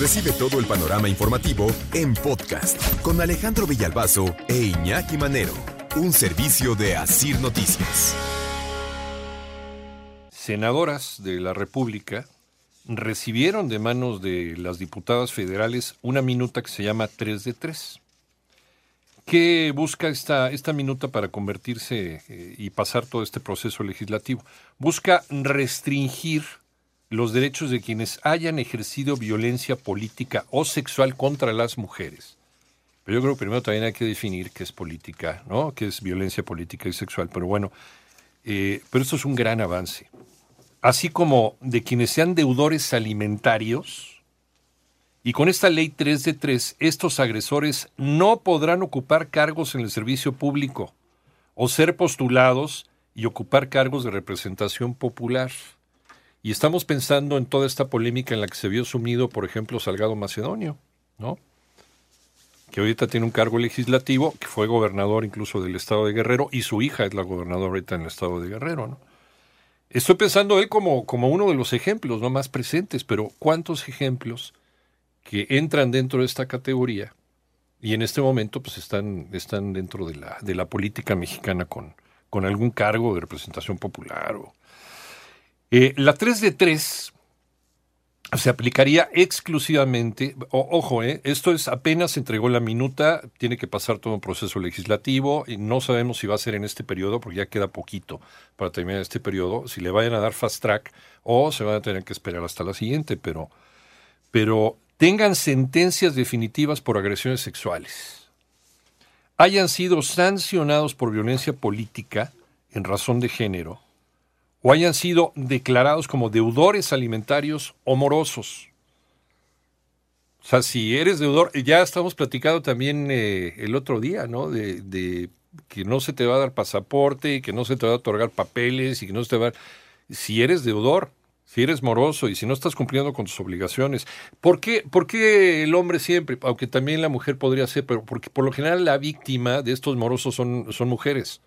Recibe todo el panorama informativo en podcast con Alejandro Villalbazo e Iñaki Manero, un servicio de Asir Noticias. Senadoras de la República recibieron de manos de las diputadas federales una minuta que se llama 3 de 3. ¿Qué busca esta, esta minuta para convertirse eh, y pasar todo este proceso legislativo? Busca restringir los derechos de quienes hayan ejercido violencia política o sexual contra las mujeres. Pero yo creo que primero también hay que definir qué es política, ¿no? ¿Qué es violencia política y sexual? Pero bueno, eh, pero esto es un gran avance. Así como de quienes sean deudores alimentarios, y con esta ley 3 de 3, estos agresores no podrán ocupar cargos en el servicio público o ser postulados y ocupar cargos de representación popular. Y estamos pensando en toda esta polémica en la que se vio sumido, por ejemplo, Salgado Macedonio, ¿no? Que ahorita tiene un cargo legislativo, que fue gobernador incluso del estado de Guerrero, y su hija es la gobernadora ahorita en el estado de Guerrero, ¿no? Estoy pensando él como, como uno de los ejemplos, no más presentes, pero ¿cuántos ejemplos que entran dentro de esta categoría y en este momento pues están, están dentro de la, de la política mexicana con, con algún cargo de representación popular o, eh, la 3 de 3 se aplicaría exclusivamente, ojo, eh, esto es apenas entregó la minuta, tiene que pasar todo un proceso legislativo y no sabemos si va a ser en este periodo porque ya queda poquito para terminar este periodo, si le vayan a dar fast track o se van a tener que esperar hasta la siguiente, pero, pero tengan sentencias definitivas por agresiones sexuales, hayan sido sancionados por violencia política en razón de género, o hayan sido declarados como deudores alimentarios o morosos. O sea, si eres deudor, ya estamos platicando también eh, el otro día, ¿no? De, que no se te va a dar pasaporte, y que no se te va a otorgar papeles y que no se te va a... Si eres deudor, si eres moroso y si no estás cumpliendo con tus obligaciones. ¿Por qué, ¿Por qué el hombre siempre, aunque también la mujer podría ser, pero porque por lo general la víctima de estos morosos son, son mujeres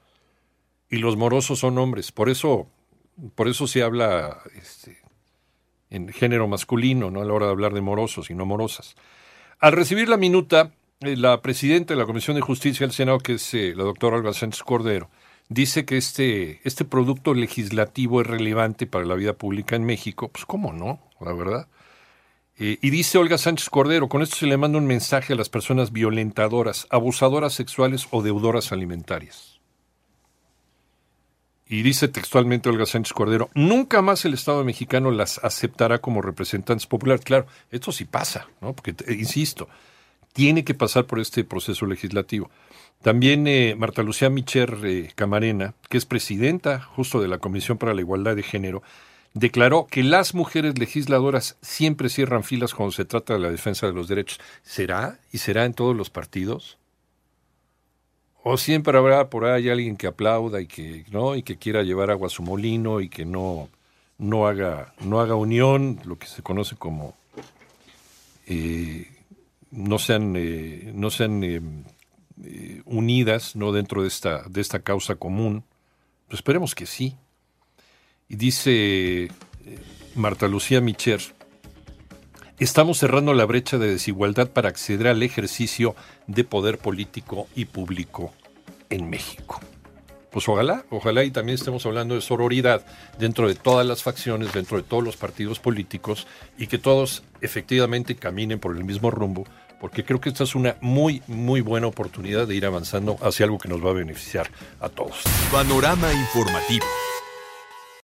y los morosos son hombres? Por eso por eso se habla este, en género masculino, no a la hora de hablar de morosos y no morosas. Al recibir la minuta, eh, la presidenta de la Comisión de Justicia del Senado, que es eh, la doctora Olga Sánchez Cordero, dice que este, este producto legislativo es relevante para la vida pública en México. Pues cómo no, la verdad. Eh, y dice Olga Sánchez Cordero, con esto se le manda un mensaje a las personas violentadoras, abusadoras sexuales o deudoras alimentarias y dice textualmente Olga Sánchez Cordero, nunca más el Estado mexicano las aceptará como representantes populares. Claro, esto sí pasa, ¿no? Porque, insisto, tiene que pasar por este proceso legislativo. También eh, Marta Lucía Micher eh, Camarena, que es presidenta justo de la Comisión para la Igualdad de Género, declaró que las mujeres legisladoras siempre cierran filas cuando se trata de la defensa de los derechos. ¿Será? ¿Y será en todos los partidos? O siempre habrá por ahí alguien que aplauda y que no y que quiera llevar agua a su molino y que no no haga no haga unión, lo que se conoce como eh, no sean eh, no sean eh, unidas no dentro de esta de esta causa común. Pues esperemos que sí. Y dice Marta Lucía Micher, estamos cerrando la brecha de desigualdad para acceder al ejercicio de poder político y público en México. Pues ojalá, ojalá y también estemos hablando de sororidad dentro de todas las facciones, dentro de todos los partidos políticos y que todos efectivamente caminen por el mismo rumbo, porque creo que esta es una muy, muy buena oportunidad de ir avanzando hacia algo que nos va a beneficiar a todos. Panorama informativo.